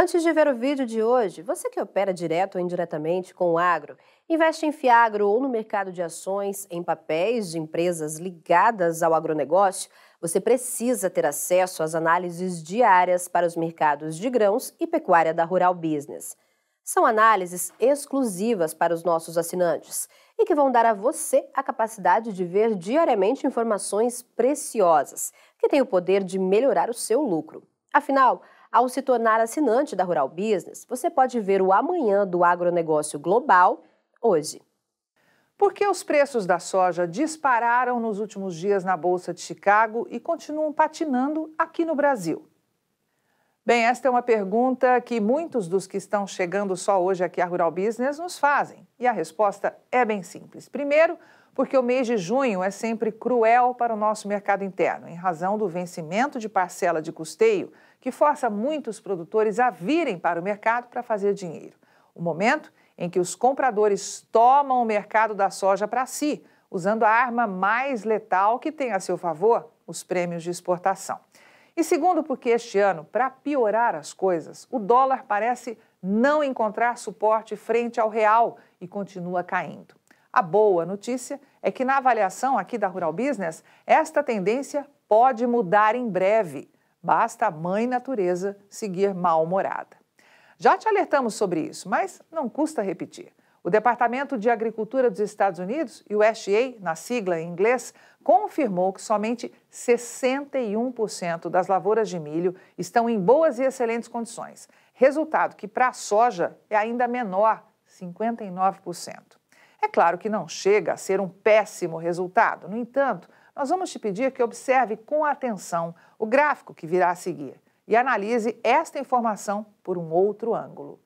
Antes de ver o vídeo de hoje, você que opera direto ou indiretamente com o agro, investe em Fiagro ou no mercado de ações, em papéis de empresas ligadas ao agronegócio, você precisa ter acesso às análises diárias para os mercados de grãos e pecuária da Rural Business. São análises exclusivas para os nossos assinantes e que vão dar a você a capacidade de ver diariamente informações preciosas, que têm o poder de melhorar o seu lucro. Afinal, ao se tornar assinante da Rural Business, você pode ver o amanhã do agronegócio global hoje. Por que os preços da soja dispararam nos últimos dias na Bolsa de Chicago e continuam patinando aqui no Brasil? Bem, esta é uma pergunta que muitos dos que estão chegando só hoje aqui à Rural Business nos fazem. E a resposta é bem simples. Primeiro, porque o mês de junho é sempre cruel para o nosso mercado interno, em razão do vencimento de parcela de custeio que força muitos produtores a virem para o mercado para fazer dinheiro. O momento em que os compradores tomam o mercado da soja para si, usando a arma mais letal que tem a seu favor, os prêmios de exportação. E segundo, porque este ano, para piorar as coisas, o dólar parece não encontrar suporte frente ao real e continua caindo. A boa notícia é que, na avaliação aqui da Rural Business, esta tendência pode mudar em breve. Basta a mãe natureza seguir mal-humorada. Já te alertamos sobre isso, mas não custa repetir. O Departamento de Agricultura dos Estados Unidos, USDA, na sigla em inglês, confirmou que somente 61% das lavouras de milho estão em boas e excelentes condições. Resultado que para a soja é ainda menor, 59%. É claro que não chega a ser um péssimo resultado, no entanto, nós vamos te pedir que observe com atenção o gráfico que virá a seguir e analise esta informação por um outro ângulo.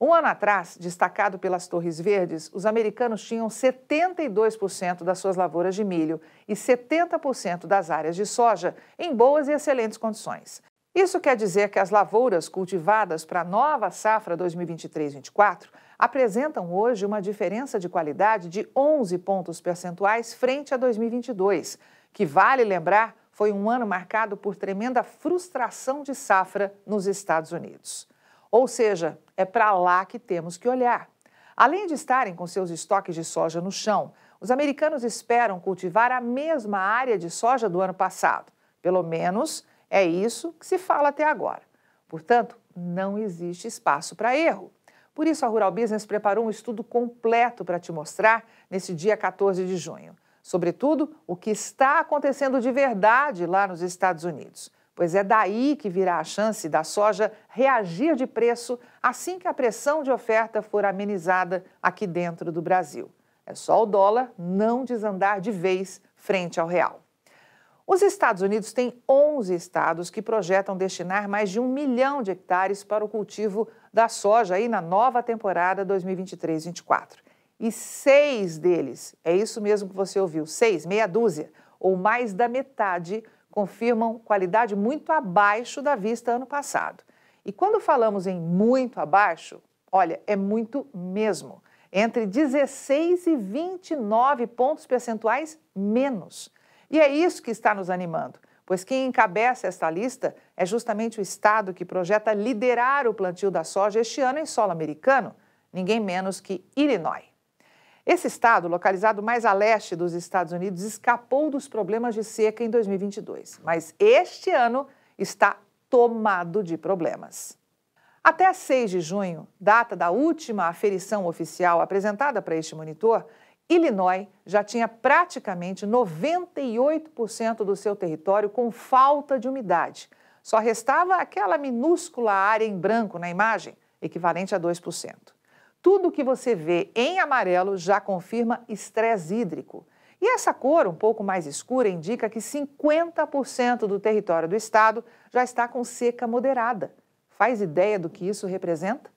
Um ano atrás, destacado pelas Torres Verdes, os americanos tinham 72% das suas lavouras de milho e 70% das áreas de soja em boas e excelentes condições. Isso quer dizer que as lavouras cultivadas para a nova safra 2023-24 apresentam hoje uma diferença de qualidade de 11 pontos percentuais frente a 2022, que, vale lembrar, foi um ano marcado por tremenda frustração de safra nos Estados Unidos. Ou seja, é para lá que temos que olhar. Além de estarem com seus estoques de soja no chão, os americanos esperam cultivar a mesma área de soja do ano passado. Pelo menos é isso que se fala até agora. Portanto, não existe espaço para erro. Por isso, a Rural Business preparou um estudo completo para te mostrar nesse dia 14 de junho. Sobretudo, o que está acontecendo de verdade lá nos Estados Unidos. Pois é daí que virá a chance da soja reagir de preço assim que a pressão de oferta for amenizada aqui dentro do Brasil. É só o dólar não desandar de vez frente ao real. Os Estados Unidos têm 11 estados que projetam destinar mais de um milhão de hectares para o cultivo da soja aí na nova temporada 2023-24. E seis deles, é isso mesmo que você ouviu, seis, meia dúzia, ou mais da metade, confirmam qualidade muito abaixo da vista ano passado. E quando falamos em muito abaixo, olha, é muito mesmo. Entre 16 e 29 pontos percentuais menos. E é isso que está nos animando, pois quem encabeça esta lista é justamente o estado que projeta liderar o plantio da soja este ano em solo americano, ninguém menos que Illinois. Esse estado, localizado mais a leste dos Estados Unidos, escapou dos problemas de seca em 2022, mas este ano está tomado de problemas. Até 6 de junho, data da última aferição oficial apresentada para este monitor, Illinois já tinha praticamente 98% do seu território com falta de umidade. Só restava aquela minúscula área em branco na imagem, equivalente a 2%. Tudo que você vê em amarelo já confirma estresse hídrico. E essa cor um pouco mais escura indica que 50% do território do estado já está com seca moderada. Faz ideia do que isso representa?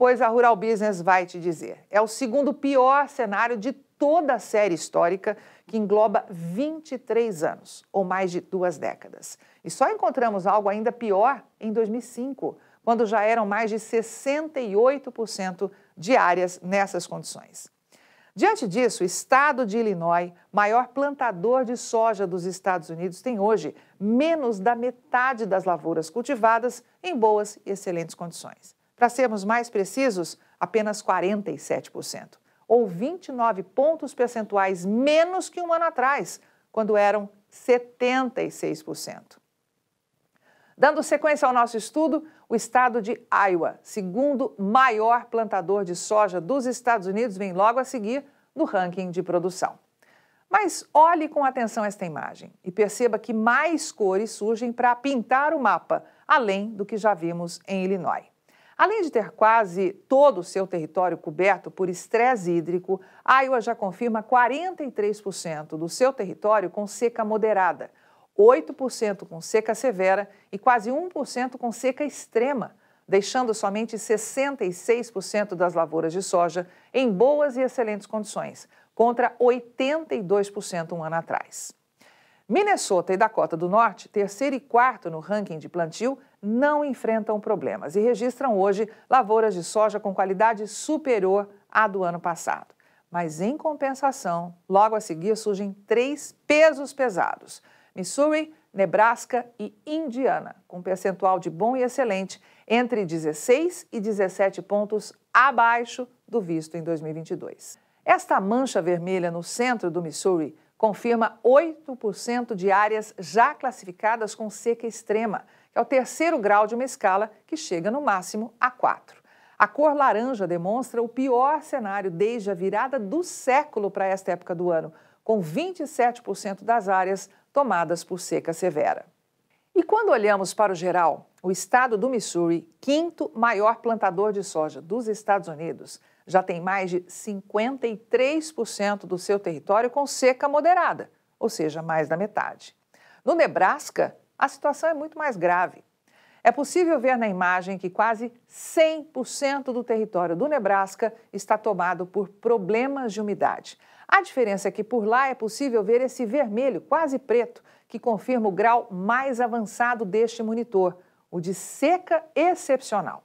Pois a Rural Business vai te dizer. É o segundo pior cenário de toda a série histórica, que engloba 23 anos, ou mais de duas décadas. E só encontramos algo ainda pior em 2005, quando já eram mais de 68% de áreas nessas condições. Diante disso, o estado de Illinois, maior plantador de soja dos Estados Unidos, tem hoje menos da metade das lavouras cultivadas em boas e excelentes condições. Para sermos mais precisos, apenas 47%, ou 29 pontos percentuais menos que um ano atrás, quando eram 76%. Dando sequência ao nosso estudo, o estado de Iowa, segundo maior plantador de soja dos Estados Unidos, vem logo a seguir no ranking de produção. Mas olhe com atenção esta imagem e perceba que mais cores surgem para pintar o mapa, além do que já vimos em Illinois. Além de ter quase todo o seu território coberto por estresse hídrico, Iowa já confirma 43% do seu território com seca moderada, 8% com seca severa e quase 1% com seca extrema, deixando somente 66% das lavouras de soja em boas e excelentes condições, contra 82% um ano atrás. Minnesota e Dakota do Norte, terceiro e quarto no ranking de plantio, não enfrentam problemas e registram hoje lavouras de soja com qualidade superior à do ano passado. Mas, em compensação, logo a seguir surgem três pesos pesados: Missouri, Nebraska e Indiana, com percentual de bom e excelente entre 16 e 17 pontos abaixo do visto em 2022. Esta mancha vermelha no centro do Missouri confirma 8% de áreas já classificadas com seca extrema, que é o terceiro grau de uma escala que chega no máximo a 4. A cor laranja demonstra o pior cenário desde a virada do século para esta época do ano, com 27% das áreas tomadas por seca severa. E quando olhamos para o geral, o estado do Missouri, quinto maior plantador de soja dos Estados Unidos, já tem mais de 53% do seu território com seca moderada, ou seja, mais da metade. No Nebraska, a situação é muito mais grave. É possível ver na imagem que quase 100% do território do Nebraska está tomado por problemas de umidade. A diferença é que por lá é possível ver esse vermelho, quase preto, que confirma o grau mais avançado deste monitor, o de seca excepcional.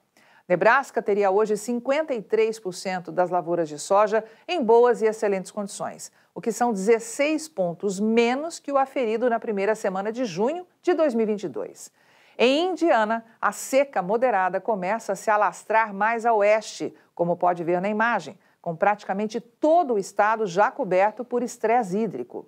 Nebraska teria hoje 53% das lavouras de soja em boas e excelentes condições, o que são 16 pontos menos que o aferido na primeira semana de junho de 2022. Em Indiana, a seca moderada começa a se alastrar mais a oeste, como pode ver na imagem, com praticamente todo o estado já coberto por estresse hídrico.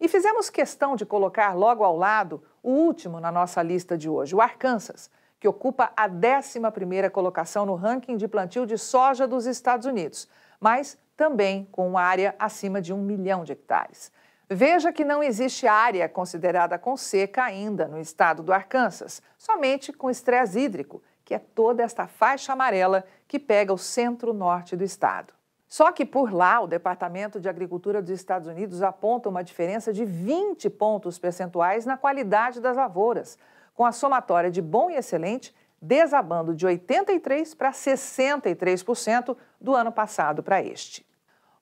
E fizemos questão de colocar logo ao lado o último na nossa lista de hoje, o Arkansas, que ocupa a 11ª colocação no ranking de plantio de soja dos Estados Unidos, mas também com uma área acima de um milhão de hectares. Veja que não existe área considerada com seca ainda no estado do Arkansas, somente com estresse hídrico, que é toda esta faixa amarela que pega o centro-norte do estado. Só que por lá, o Departamento de Agricultura dos Estados Unidos aponta uma diferença de 20 pontos percentuais na qualidade das lavouras, com a somatória de bom e excelente desabando de 83% para 63% do ano passado para este.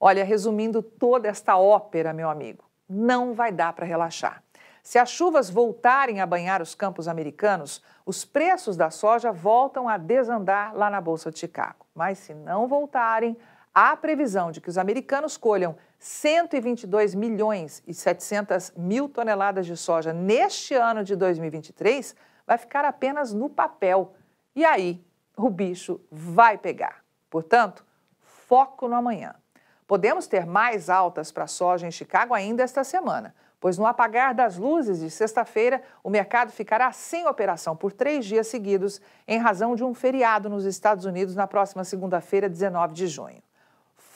Olha, resumindo toda esta ópera, meu amigo, não vai dar para relaxar. Se as chuvas voltarem a banhar os campos americanos, os preços da soja voltam a desandar lá na Bolsa de Chicago. Mas se não voltarem, há previsão de que os americanos colham 122 milhões e 700 mil toneladas de soja neste ano de 2023 vai ficar apenas no papel. E aí, o bicho vai pegar. Portanto, foco no amanhã. Podemos ter mais altas para a soja em Chicago ainda esta semana, pois no apagar das luzes de sexta-feira, o mercado ficará sem operação por três dias seguidos, em razão de um feriado nos Estados Unidos na próxima segunda-feira, 19 de junho.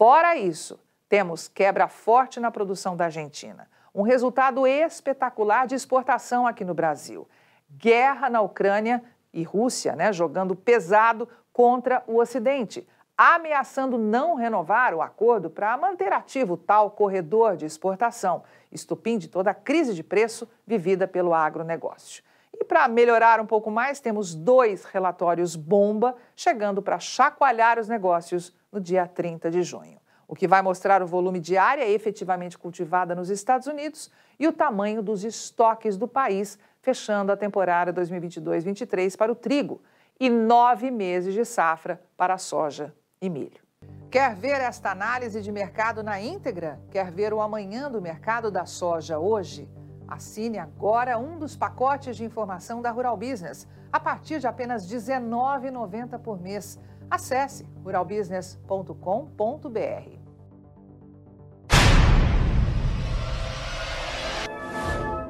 Fora isso, temos quebra forte na produção da Argentina, um resultado espetacular de exportação aqui no Brasil. Guerra na Ucrânia e Rússia, né, jogando pesado contra o Ocidente, ameaçando não renovar o acordo para manter ativo tal corredor de exportação, estupim de toda a crise de preço vivida pelo agronegócio. E para melhorar um pouco mais, temos dois relatórios bomba chegando para chacoalhar os negócios no dia 30 de junho o que vai mostrar o volume de área efetivamente cultivada nos Estados Unidos e o tamanho dos estoques do país, fechando a temporada 2022-23 para o trigo e nove meses de safra para soja e milho. Quer ver esta análise de mercado na íntegra? Quer ver o amanhã do mercado da soja hoje? Assine agora um dos pacotes de informação da Rural Business, a partir de apenas R$ 19,90 por mês. Acesse ruralbusiness.com.br.